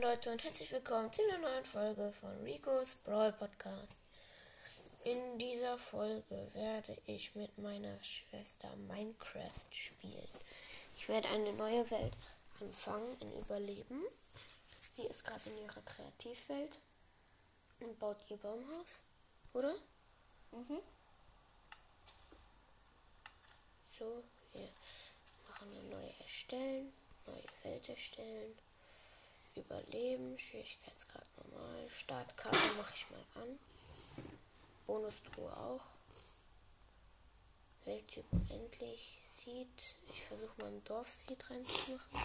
Leute und herzlich willkommen zu einer neuen Folge von Rico's Brawl Podcast. In dieser Folge werde ich mit meiner Schwester Minecraft spielen. Ich werde eine neue Welt anfangen in Überleben. Sie ist gerade in ihrer Kreativwelt und baut ihr Baumhaus, oder? Mhm. So, wir machen eine neue erstellen, neue Welt erstellen. Überleben, Schwierigkeitsgrad normal. Startkarte mache ich mal an. Bonustruhe auch. Welttyp unendlich. Seed. Ich versuche mal ein Dorf-Seed reinzumachen.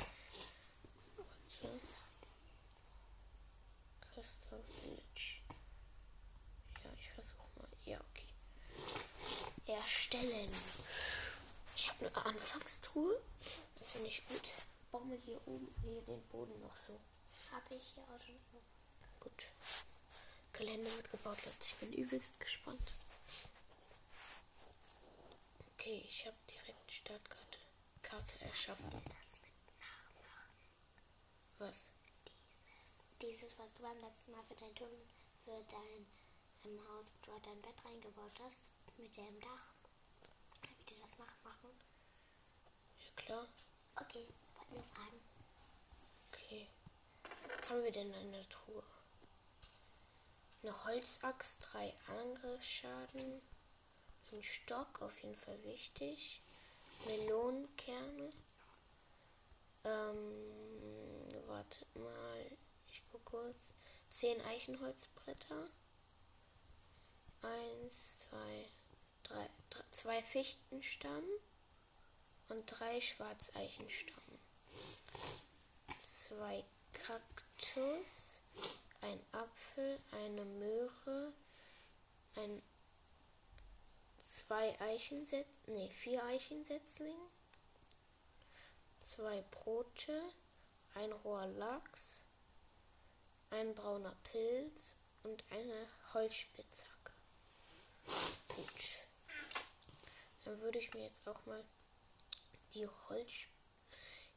Warte. Crystal Village. Ja, ich versuche mal. Ja, okay. Erstellen. Ich habe eine Anfangstruhe. Das finde ich gut. Bauen wir hier oben hier den Boden noch so. Habe ich hier auch schon. Gut. Gelände wird gebaut, Leute. Ich bin übelst gespannt. Okay, ich habe direkt Startkarte Karte erschaffen. Das mit Nachmachen. Was? Dieses, dieses, was du beim letzten Mal für dein Tunnel, für dein ähm, Haus, wo du dein Bett reingebaut hast, mit dem Dach. Kann ich dir das nachmachen? Ja klar. Okay, wollte nur fragen. Okay. Was haben wir denn in der Truhe? Eine Holzaxt, drei Angriffsschaden, ein Stock, auf jeden Fall wichtig, Melonenkerne, ähm, wartet mal, ich gucke kurz, zehn Eichenholzbretter, eins, zwei, drei, drei zwei Fichtenstamm und drei Schwarzeichenstammen, zwei Kaktus, ein Apfel, eine Möhre, ein zwei Eichensetz, nee, vier Eichensetzling, zwei Brote, ein roher Lachs, ein brauner Pilz und eine Holzspitzhacke. Gut. Dann würde ich mir jetzt auch mal die Holz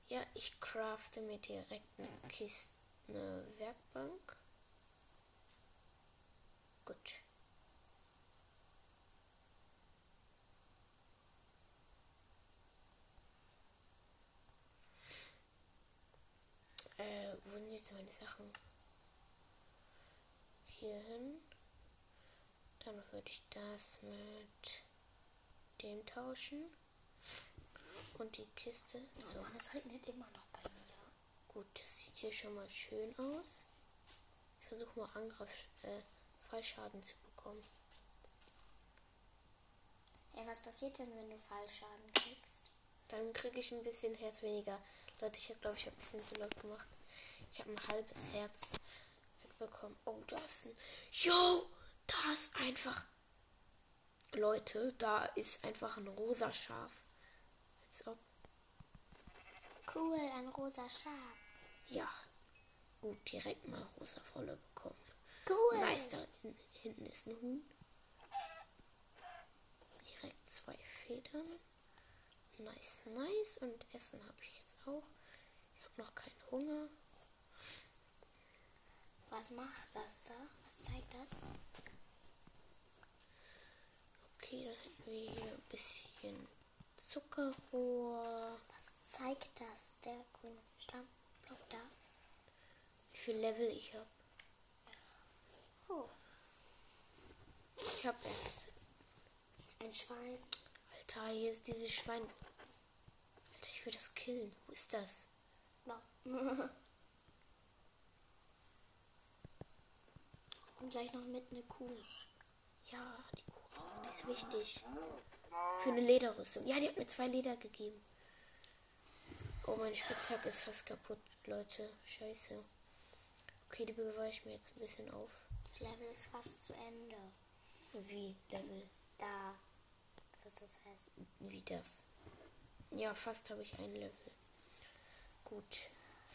ja, ich crafte mir direkt eine Kiste, eine Werkbank. Gut. Äh, wo sind jetzt meine Sachen? Hier hin. Dann würde ich das mit dem tauschen. Und die Kiste. So. Mann, es regnet immer noch. Gut, das sieht hier schon mal schön aus. Ich versuche mal Angriff, äh, Fallschaden zu bekommen. Ey, was passiert denn, wenn du Fallschaden kriegst? Dann kriege ich ein bisschen Herz weniger. Leute, ich habe, glaube ich, ein bisschen zu laut gemacht. Ich habe ein halbes Herz wegbekommen. Oh, da ist ein... Yo! Da ist einfach... Leute, da ist einfach ein rosa Schaf. Als ob... Cool, ein rosa Schaf. Ja. Gut, direkt mal rosa Volle bekommen. Cool. Nice, da hin, hinten ist ein Huhn. Direkt zwei Federn. Nice, nice. Und Essen habe ich jetzt auch. Ich habe noch keinen Hunger. Was macht das da? Was zeigt das? Okay, dann hätten wir hier ein bisschen Zuckerrohr. Was zeigt das? Der grüne Stammblock da? Wie viel Level ich habe. Oh, Ich habe erst. ein Schwein. Alter, hier ist dieses Schwein. Alter, ich will das killen. Wo ist das? No. Und gleich noch mit eine Kuh. Ja, die Kuh. Die ist wichtig. Für eine Lederrüstung. Ja, die hat mir zwei Leder gegeben. Oh, meine Spitzhacke ist fast kaputt, Leute. Scheiße. Okay, die bewahre ich mir jetzt ein bisschen auf. Das Level ist fast zu Ende. Wie Level? Da. Was das heißt. Wie das? Ja, fast habe ich ein Level. Gut.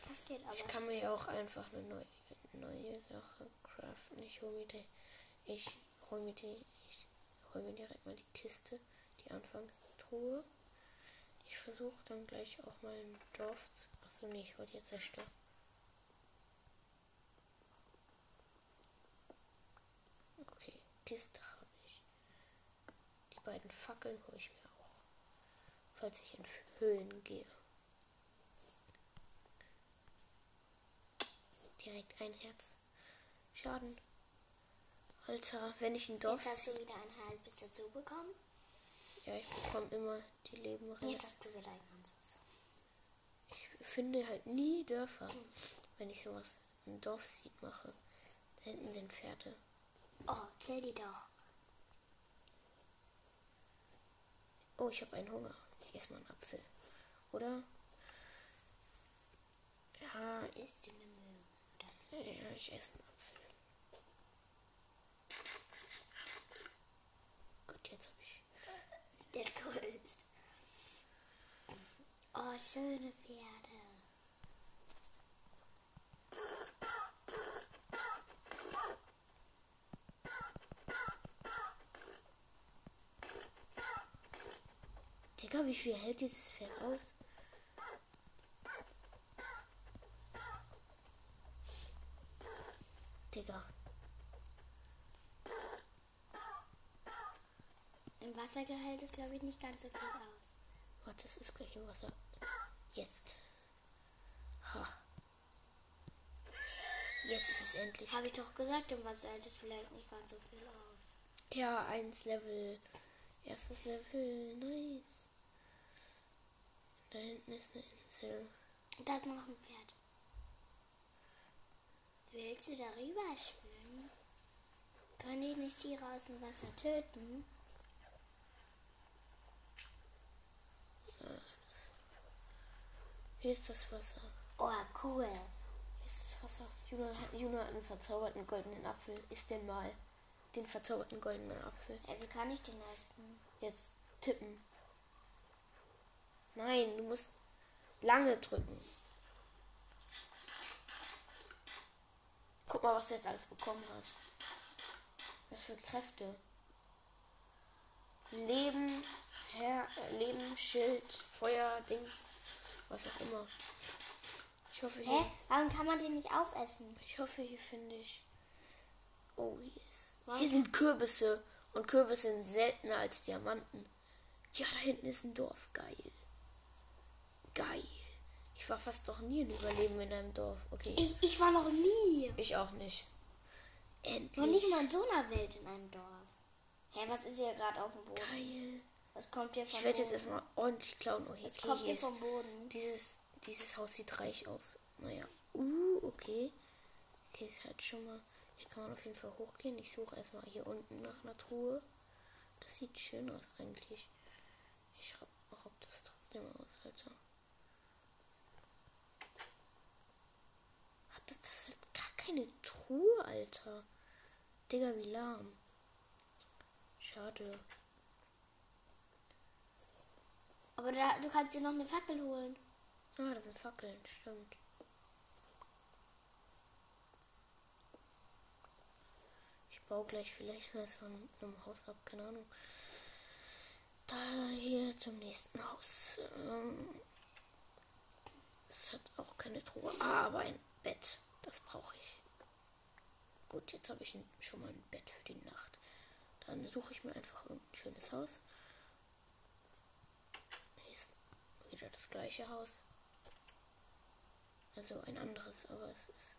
Das geht aber. Ich kann mir ja auch einfach eine neue, neue Sache craften. Ich hole mir die. Ich hole mir die. Ich hole mir direkt mal die Kiste, die Anfangstruhe. Ich versuche dann gleich auch mal im Dorf zu. Achso, nee, ich wollte jetzt zerstören. Okay, Kiste habe ich. Die beiden Fackeln hole ich mir auch. Falls ich in Höhlen gehe. Direkt ein Herz. Schaden. Alter, wenn ich ein Dorf. Jetzt hast du wieder ein halbes dazu bekommen. Ja, ich bekomme immer die Leben rein. Jetzt hast du wieder ein ganzes. Ich finde halt nie Dörfer, wenn ich sowas ein Dorfsieg mache. Da hinten sind Pferde. Oh, kill die doch. Oh, ich habe einen Hunger. Ich esse mal einen Apfel. Oder? Ja, Ist der Mühe. ja ich esse einen Apfel. Gut, jetzt habe ich. Der größte. Oh, schöne Pferde. Digga, wie viel hält dieses Pferd aus? Digga, Im Wassergehalt ist, glaube ich, nicht ganz so viel aus. warte, das ist gleich im Wasser. Jetzt. Ha. Jetzt ist es endlich. Habe ich doch gesagt, im Wasser hält es vielleicht nicht ganz so viel aus. Ja, eins Level. Erstes Level. Nice. Da hinten ist eine Insel. Und da ist noch ein Pferd. Willst du darüber schwimmen? Kann ich nicht Tiere aus dem Wasser töten? Hier ist das Wasser. Oh, cool. Hier ist das Wasser. Juna, hat- Juna hat einen verzauberten goldenen Apfel. Ist denn mal den verzauberten goldenen Apfel. Ja, wie kann ich den essen? Jetzt tippen. Nein, du musst lange drücken. Guck mal, was du jetzt alles bekommen hast. Was für Kräfte. Leben, Herr, äh, Leben, Schild, Feuer, Dings, was auch immer. Ich hoffe, Hä? Warum kann man den nicht aufessen? ich hoffe, hier finde ich. Oh, hier ist. Was? Hier sind Kürbisse. Und Kürbisse sind seltener als Diamanten. Ja, da hinten ist ein Dorf. Geil. Geil. Ich war fast noch nie in Überleben in einem Dorf. Okay. Ich, ich war noch nie. Ich auch nicht. Endlich. Noch nicht mal in so einer Welt in einem Dorf. Hä, was ist hier gerade auf dem Boden? Geil. Was kommt hier vom Ich werde jetzt erstmal ordentlich klauen. Oh, hier, Was okay, kommt ist, vom Boden? dieses, dieses Haus sieht reich aus. Naja. Uh, okay. Okay, ist halt schon mal. Hier kann man auf jeden Fall hochgehen. Ich suche erstmal hier unten nach einer Truhe. Das sieht schön aus eigentlich. Ich raub das trotzdem aus, Alter. Hat das, das ist gar keine Truhe, Alter. Digga, wie lahm. Schade. Aber da, du kannst dir noch eine Fackel holen. Ah, das sind Fackeln, stimmt. Ich baue gleich vielleicht was von einem Haus ab, keine Ahnung. Da hier zum nächsten Haus. Ähm, es hat auch keine Truhe, aber ein Bett. Das brauche ich. Gut, jetzt habe ich ein, schon mal ein Bett für die Nacht. Dann suche ich mir einfach irgendein schönes Haus. Hier ist wieder das gleiche Haus. Also ein anderes, aber es ist.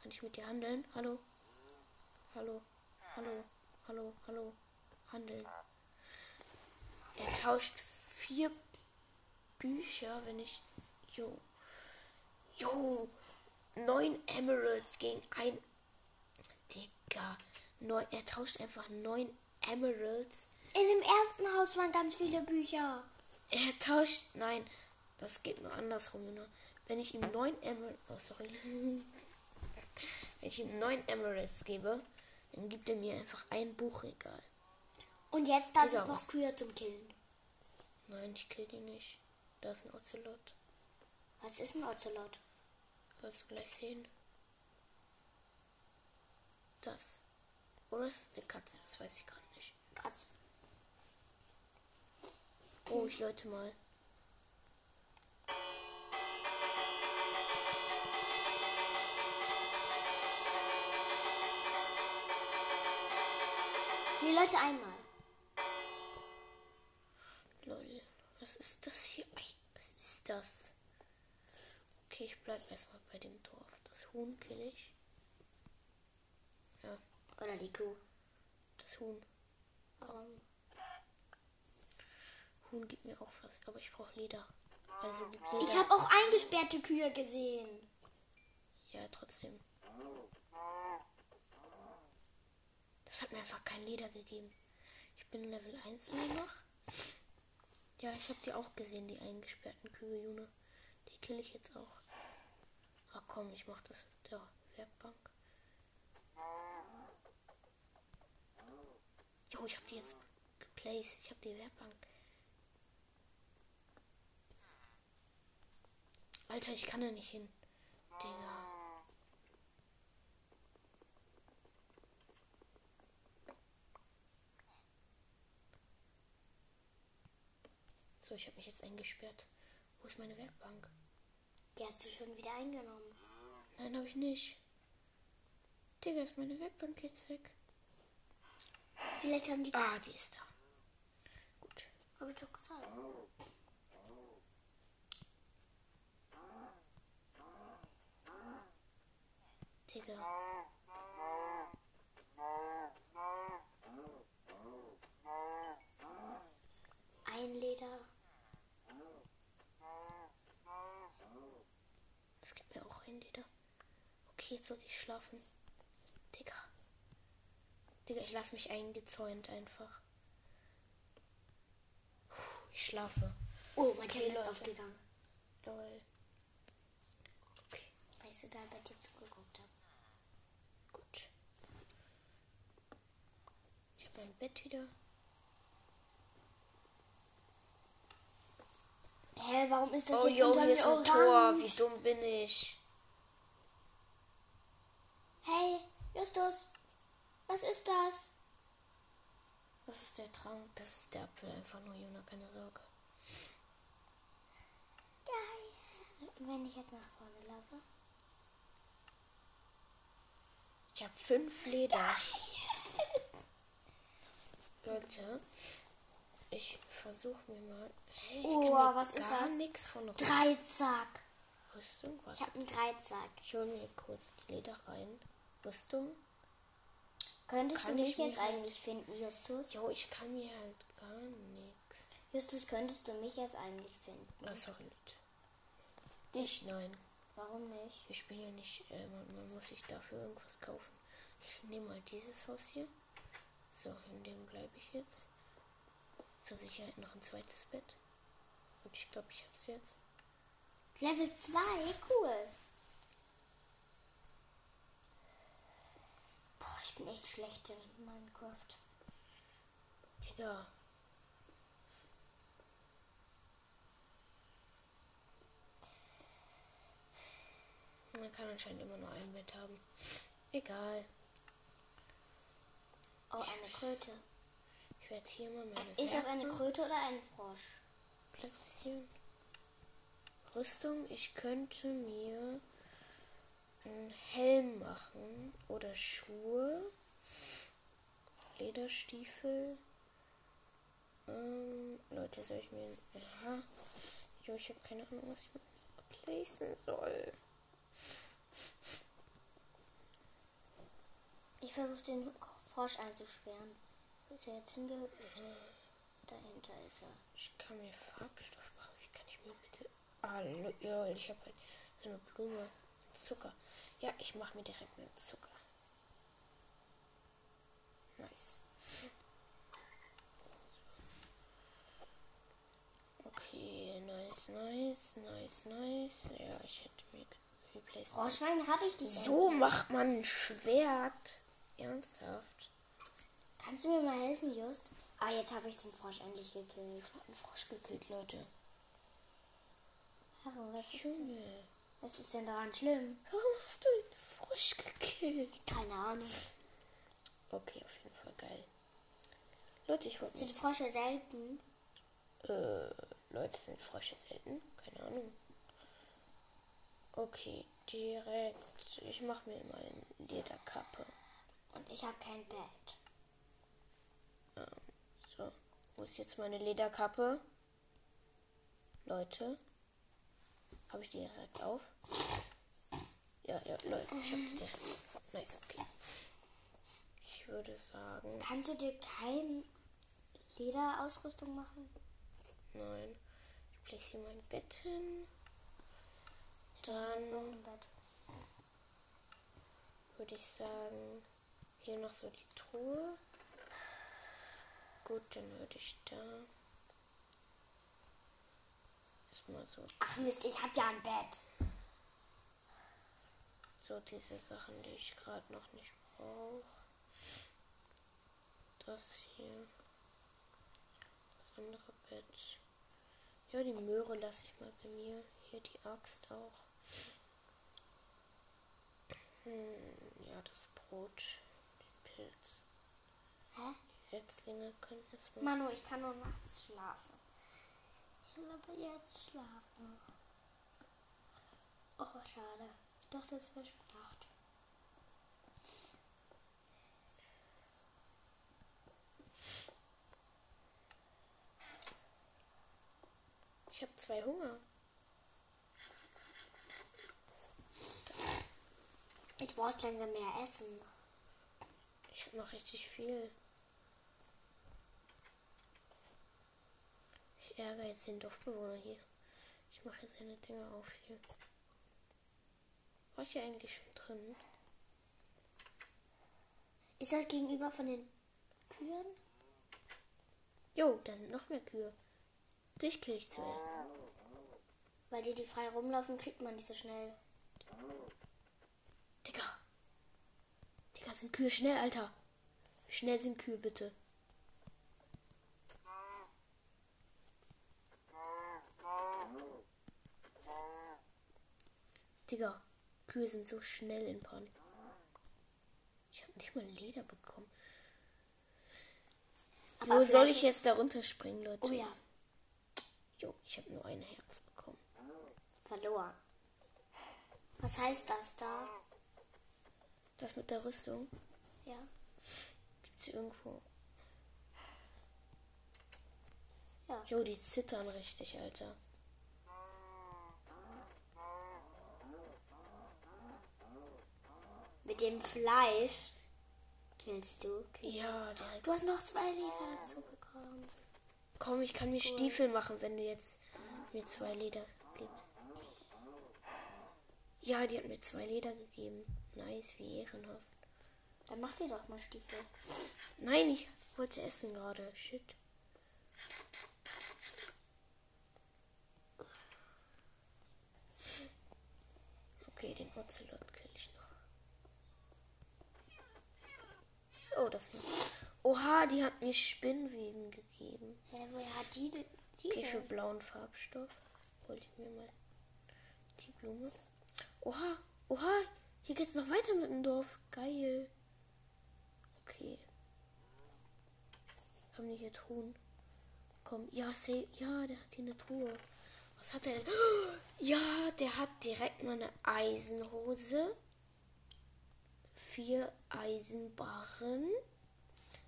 Kann ich mit dir handeln? Hallo? Hallo? Hallo? Hallo? Hallo? Handeln. Er tauscht vier Bücher, wenn ich. Jo. Jo. Neun Emeralds gegen ein. Digga. Neun, er tauscht einfach neun Emeralds. In dem ersten Haus waren ganz viele Bücher. Er tauscht. Nein, das geht nur andersrum, Junge. Wenn ich ihm neun Emeralds. Oh, sorry. Wenn ich ihm neun Emeralds gebe, dann gibt er mir einfach ein Buchregal. Und jetzt da sind noch. Kühe zum Killen. Nein, ich kill die nicht. Da ist ein Ocelot. Was ist ein Ocelot? Wirst du gleich sehen. Das. Oder ist es eine Katze? Das weiß ich gerade nicht. Katze. Oh, ich läute mal. Nee, Leute, einmal. Lol. Was ist das hier? Was ist das? Okay, ich bleib erstmal bei dem Dorf. Das Huhn kill ich. Ja, Oder die Kuh. das Huhn. Warum? Huhn gibt mir auch was, aber ich brauche Leder. Also Leder. Ich habe auch eingesperrte Kühe gesehen. Ja, trotzdem. Das hat mir einfach kein Leder gegeben. Ich bin Level 1 immer noch. Ja, ich habe die auch gesehen, die eingesperrten Kühe, June. Die kill ich jetzt auch. Ach komm, ich mach das mit der Werkbank. Jo, ich habe die jetzt geplaced. Ich habe die Werkbank. Alter, ich kann da nicht hin. Digga. So, ich habe mich jetzt eingesperrt. Wo ist meine Werkbank? Die hast du schon wieder eingenommen. Nein, habe ich nicht. Digga, ist meine Werkbank jetzt weg? Vielleicht haben die. Ah, die ist da. Gut. Hab ich doch gesagt. Digga. Ein Leder. Das gibt mir auch ein Leder. Okay, jetzt sollte ich schlafen. Digga. Digga, ich lasse mich eingezäunt einfach. Puh, ich schlafe. Oh, mein Okay, Tablet ist aufgegangen. Lol. Okay, Weißt du, da bei dir zugeguckt habe. gut. Ich habe mein Bett wieder. Hä, warum ist das Oh, jetzt yo, unter hier ist ein orange? Tor. Wie dumm bin ich? Hey, Justus. Was ist das? Das ist der Trank. Das ist der Apfel. Einfach nur, Juna, keine Sorge. Geil. Wenn ich jetzt nach vorne laufe? Ich habe fünf Leder. Leute, ich versuche mir mal. Hey, ich Oh, was ist das? nichts von Rü- Dreizack. Rüstung. Ich Warte, habe einen Dreizack. ich hole mir kurz die Leder rein. Rüstung. Könntest Kann du ich mich jetzt eigentlich finden, Justus? Jo, ich kann mir halt gar nichts. Justus, könntest du mich jetzt eigentlich finden? Ah, sorry, Leute. Dich? Nein. Warum nicht? Wir spielen ja nicht. Äh, man, man muss sich dafür irgendwas kaufen. Ich nehme mal dieses Haus hier. So, in dem bleibe ich jetzt. Zur Sicherheit noch ein zweites Bett. Und ich glaube, ich habe es jetzt. Level 2, cool. Boah, ich bin echt schlecht in Minecraft. Digga. Man kann anscheinend immer nur ein Bett haben. Egal. Oh, eine Kröte. Ich werde hier mal meine Ist das eine Kröte oder ein Frosch? platzieren. Rüstung. Ich könnte mir einen Helm machen. Oder Schuhe. Lederstiefel. Ähm, Leute, soll ich mir... Aha. Jo, ich habe keine Ahnung, was ich mir placen soll. Ich versuche den Frosch einzusperren. Wo ist er jetzt hingehüpft? Dahinter ist er. Ich kann mir Farbstoff machen. Wie kann ich mir bitte... Ah, lo- lol, ich habe halt so eine Blume mit Zucker. Ja, ich mache mir direkt mit Zucker. Nice. Okay, nice, nice, nice, nice. Ja, ich hätte mir replaced. Froschwein habe ich dich. So macht man ein Schwert. Ernsthaft. Kannst du mir mal helfen, Just? Ah, jetzt habe ich den Frosch endlich gekillt. Ein Frosch gekillt, Leute. Warum? Was ist, denn, Junge. was ist denn daran schlimm? Warum hast du einen Frosch gekillt? Keine Ahnung. Okay, auf jeden Fall. Leute, ich wollte Sind. Frösche selten? Äh, Leute, sind Frösche selten? Keine Ahnung. Okay, direkt. Ich mache mir mal eine Lederkappe. Und ich habe kein Bett. Wo ist jetzt meine Lederkappe? Leute. Habe ich die direkt auf? Ja, ja, Leute, ich habe die direkt auf. Nice, okay. Ich würde sagen. Kannst du dir keine Lederausrüstung machen? Nein. Ich lege hier mein Bett hin. Dann würde ich sagen, hier noch so die Truhe. Gut, dann würde ich da erstmal so. Ach Mist, ich habe ja ein Bett. So diese Sachen, die ich gerade noch nicht brauche. Das hier. Andere Bett. Ja, die Möhre lasse ich mal bei mir. Hier die Axt auch. Hm, ja, das Brot. Den Pilz. Hä? Die Setzlinge können erstmal. Manu, ich kann nur nachts schlafen. Ich will aber jetzt schlafen. Oh, schade. Ich dachte, es wäre schon Nacht. Ich habe zwei Hunger. Ich brauchst langsam mehr Essen. Ich habe noch richtig viel. Ich ärgere jetzt den Dorfbewohner hier. Ich mache jetzt seine Dinger auf hier. War ich hier eigentlich schon drin? Ist das gegenüber von den Kühen? Jo, da sind noch mehr Kühe. Dich kill ich zuerst. Weil die, die frei rumlaufen, kriegt man nicht so schnell. Digga. Digga, sind Kühe schnell, Alter. Schnell sind Kühe, bitte? Digga, Kühe sind so schnell in Panik. Ich habe nicht mal Leder bekommen. Aber Wo soll ich jetzt da runterspringen, Leute? Oh ja, Jo, ich habe nur ein Herz bekommen. verloren. Was heißt das da? Das mit der Rüstung Ja. gibt's hier irgendwo. Ja. Jo, die zittern richtig, Alter. Mit dem Fleisch killst du. Ja, der Du hast noch zwei Liter dazu bekommen. Komm, ich kann mir Stiefel machen, wenn du jetzt mir zwei Leder gibst. Ja, die hat mir zwei Leder gegeben. Nice, wie ehrenhaft. Dann mach dir doch mal Stiefel. Nein, ich wollte essen gerade. Shit. Okay, den Ocelot kill ich noch. Oh, das noch. Oha, die hat mir Spinnweben gegeben. Hä, woher hat die, denn- die Okay, für blauen Farbstoff. Hol ich mir mal die Blume. Oha, oha, hier geht's noch weiter mit dem Dorf. Geil. Okay. Haben die hier Truhen? Komm, ja, say, ja, der hat hier eine Truhe. Was hat er denn? Ja, der hat direkt mal eine Eisenhose. Vier Eisenbarren.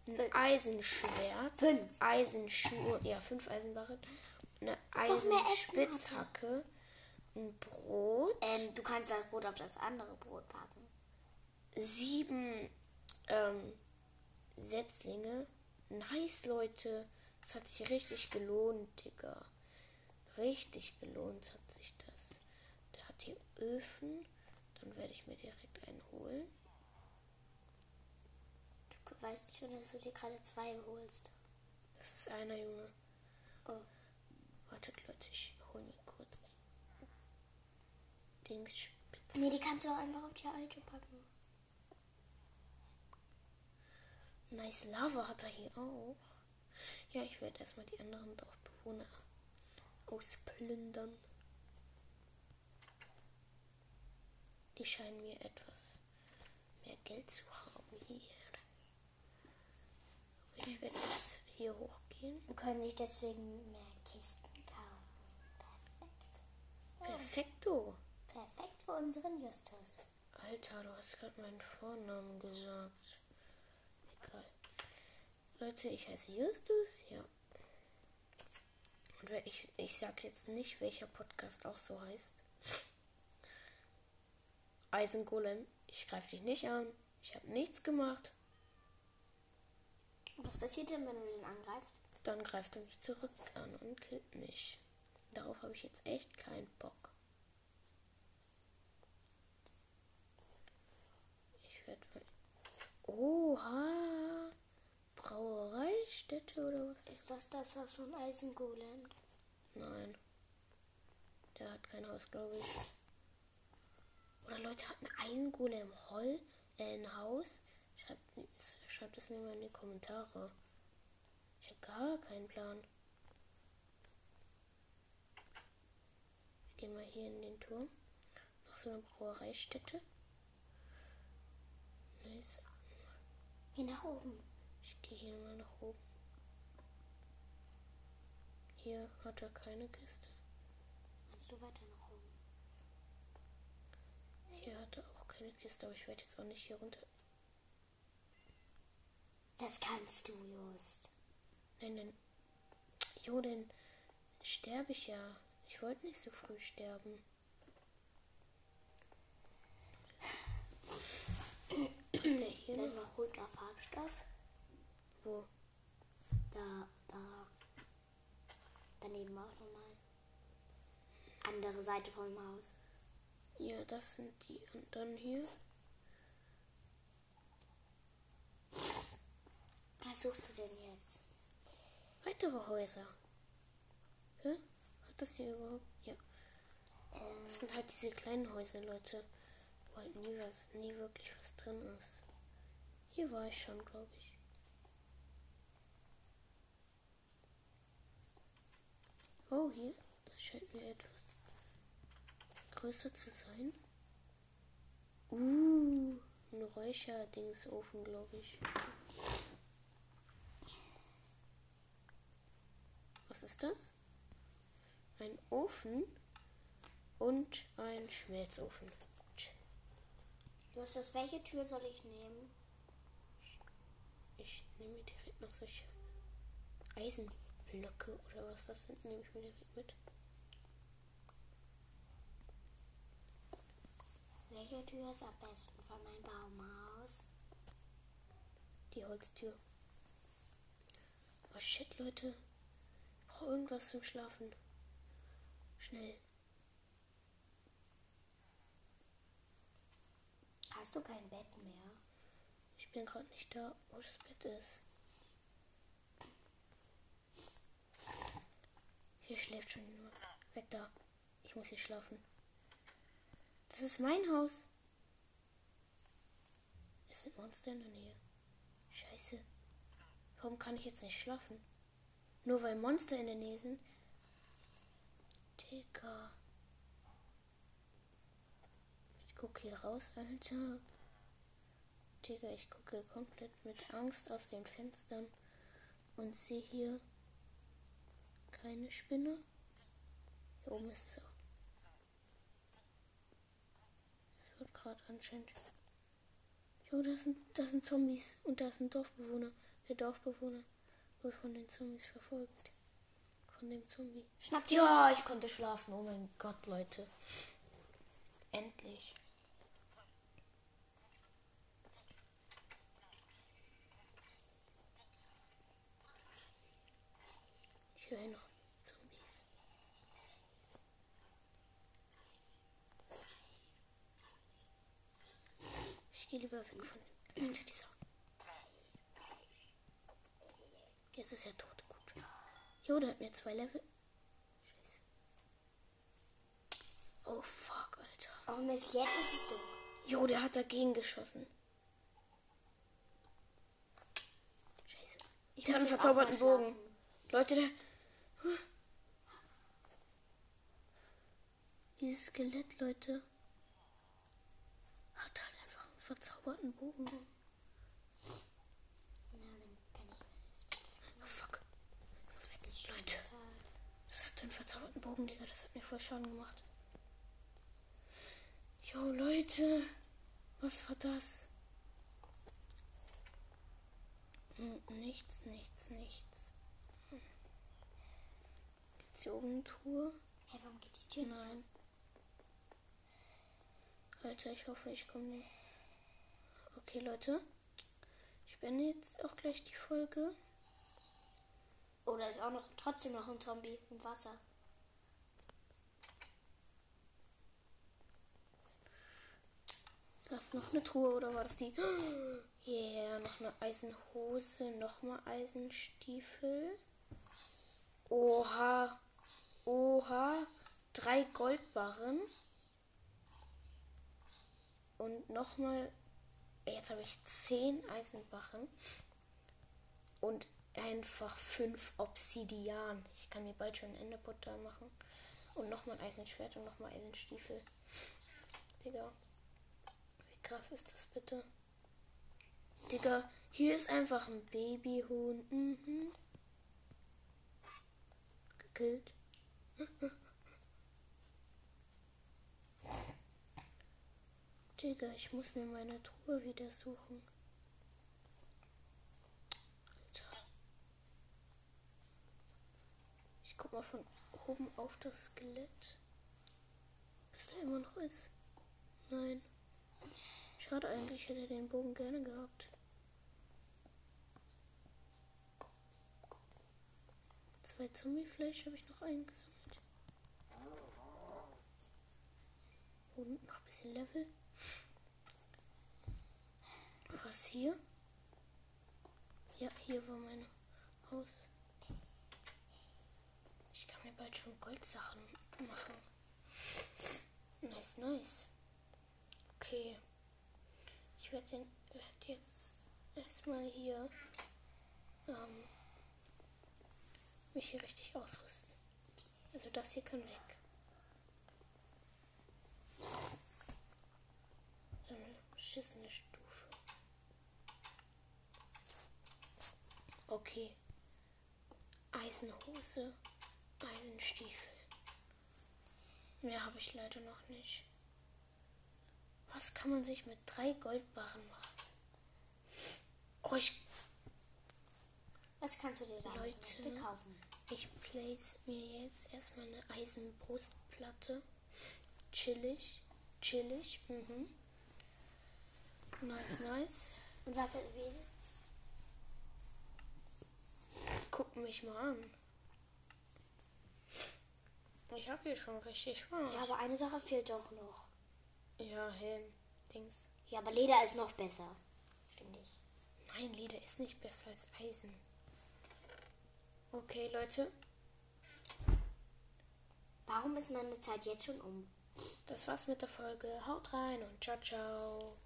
Ein Fünf. Eisenschwert. Fünf. Eisenschuhe. Ja, fünf Eisenbarren. Eine Eisenspitzhacke. Ein Brot. Ähm, du kannst das Brot auf das andere Brot packen. sieben ähm, Setzlinge. Nice, Leute. Das hat sich richtig gelohnt, Digga. Richtig gelohnt hat sich das. Der hat hier Öfen. Dann werde ich mir direkt einen holen. Weißt schon, dass du dir gerade zwei holst. Das ist einer, Junge. Oh. Wartet, Leute, ich hole mir kurz Dings spitz. Nee, die kannst du auch einfach auf die alte packen. Nice Lava hat er hier auch. Ja, ich werde erstmal die anderen Dorfbewohner ausplündern. Die scheinen mir etwas mehr Geld zu haben hier. Ich werde jetzt hier hochgehen. Und können sich deswegen mehr Kisten kaufen. Perfekt. Perfekto. Perfekt für unseren Justus. Alter, du hast gerade meinen Vornamen gesagt. Egal. Leute, ich heiße Justus. Ja. Und ich, ich sag jetzt nicht, welcher Podcast auch so heißt. Eisengolem, ich greife dich nicht an. Ich habe nichts gemacht. Was passiert denn, wenn du den angreifst? Dann greift er mich zurück an und killt mich. Darauf habe ich jetzt echt keinen Bock. Ich werde mal. Oha! Brauereistätte oder was? Ist das das Haus von Eisengolem? Nein. Der hat kein Haus, glaube ich. Oder Leute hatten Eisengolem Holl, äh, ein Haus. Schreibt, schreibt es mir mal in die Kommentare. Ich habe gar keinen Plan. Ich gehe mal hier in den Turm. Nach so einer Brauereistätte. Nice. Hier nach oben. Ich gehe hier mal nach oben. Hier hat er keine Kiste. Kannst du weiter nach oben? Hier hat er auch keine Kiste, aber ich werde jetzt auch nicht hier runter. Das kannst du, Just. Nein, dann. Jo, dann sterbe ich ja. Ich wollte nicht so früh sterben. Der hier Das ist noch? noch roter Farbstoff. Wo? Da, da. Daneben auch nochmal. Andere Seite vom Haus. Ja, das sind die. Und dann hier. Was suchst du denn jetzt? Weitere Häuser. Hä? Hat das hier überhaupt? Ja. Das sind halt diese kleinen Häuser, Leute. Wo halt nie was, nie wirklich was drin ist. Hier war ich schon, glaube ich. Oh, hier. Das scheint mir etwas größer zu sein. Uh, ein Räucherdingsofen, glaube ich. Ist das? Ein Ofen und ein Schmelzofen. Justus, welche Tür soll ich nehmen? Ich nehme direkt noch solche Eisenblöcke oder was das sind, nehme ich mir direkt mit. Welche Tür ist am besten von meinem Baumhaus? Die Holztür. Oh shit, Leute. Brauche irgendwas zum Schlafen. Schnell. Hast du kein Bett mehr? Ich bin gerade nicht da, wo das Bett ist. Hier schläft schon jemand. Weg da. Ich muss hier schlafen. Das ist mein Haus. Es sind Monster in der Nähe. Scheiße. Warum kann ich jetzt nicht schlafen? Nur weil Monster in der Nähe sind? Digga. Ich gucke hier raus, Alter. Digga, ich gucke komplett mit Angst aus den Fenstern und sehe hier keine Spinne. Hier oben ist es. Es wird gerade anscheinend. Jo, das sind, das sind Zombies und da ist ein Dorfbewohner. Der Dorfbewohner wird von den Zombies verfolgt. Von dem Zombie. Schnapp dir Ja, ich konnte schlafen. Oh mein Gott, Leute. Endlich. Ich höre noch Zombies. Ich gehe lieber weg von. Alter, dieser. Jetzt ist er tot. Gut. Jo, der hat mir zwei Level. Scheiße. Oh fuck, Alter. Oh Mist, jetzt ist es dunkel. Jo, der hat dagegen geschossen. Scheiße. Ich der hat muss einen verzauberten Bogen. Leute, der. Dieses Skelett, Leute, hat halt einfach einen verzauberten Bogen. Na, dann kann ich mir das Bett Oh fuck. Ich muss weg. finden. Leute, das hat einen verzauberten Bogen, Digga. Das hat mir voll Schaden gemacht. Jo, Leute. Was war das? Hm, Nichts, nichts, nichts. Gibt's hier oben eine Truhe? Hey, warum geht die Tür nicht auf? Nein. Alter, ich hoffe, ich komme nicht. Okay, Leute. Ich beende jetzt auch gleich die Folge. Oh, da ist auch noch trotzdem noch ein Zombie im Wasser. Da ist noch eine Truhe oder war das die? Yeah, noch eine Eisenhose, nochmal Eisenstiefel. Oha. Oha. Drei Goldbarren. Und nochmal. Jetzt habe ich zehn Eisenbarren. Und einfach fünf Obsidian. Ich kann mir bald schon Enderbutter machen. Und nochmal ein Eisenschwert und nochmal Eisenstiefel. Digga. Wie krass ist das bitte? Digga, hier ist einfach ein Babyhuhn. Mhm. Gekillt. Digga, ich muss mir meine Truhe wieder suchen. Alter. Ich guck mal von oben auf das Skelett. Es da immer noch ist. Nein. Schade eigentlich, ich hätte den Bogen gerne gehabt. Zwei Zombiefleisch habe ich noch eingesammelt. Und noch ein bisschen Level. Was hier? Ja, hier war mein Haus. Kann mir bald schon Goldsachen machen. Nice, nice. Okay. Ich werde werd jetzt erstmal hier ähm, mich hier richtig ausrüsten. Also das hier kann weg. So eine beschissene Stufe. Okay. Eisenhose, Eisenstiefel. Mehr habe ich leider noch nicht. Was kann man sich mit drei Goldbarren machen? Oh, ich, Was kannst du dir da Leute. kaufen? ich place mir jetzt erstmal eine Eisenbrustplatte. Chillig. Chillig. Mhm. Nice, nice. Und was erwähnen? Guck mich mal an. Ich habe hier schon richtig Spaß. Ja, aber eine Sache fehlt doch noch. Ja, Helm. Dings. Ja, aber Leder ist noch besser, finde ich. Nein, Leder ist nicht besser als Eisen. Okay, Leute. Warum ist meine Zeit jetzt schon um? Das war's mit der Folge. Haut rein und ciao, ciao.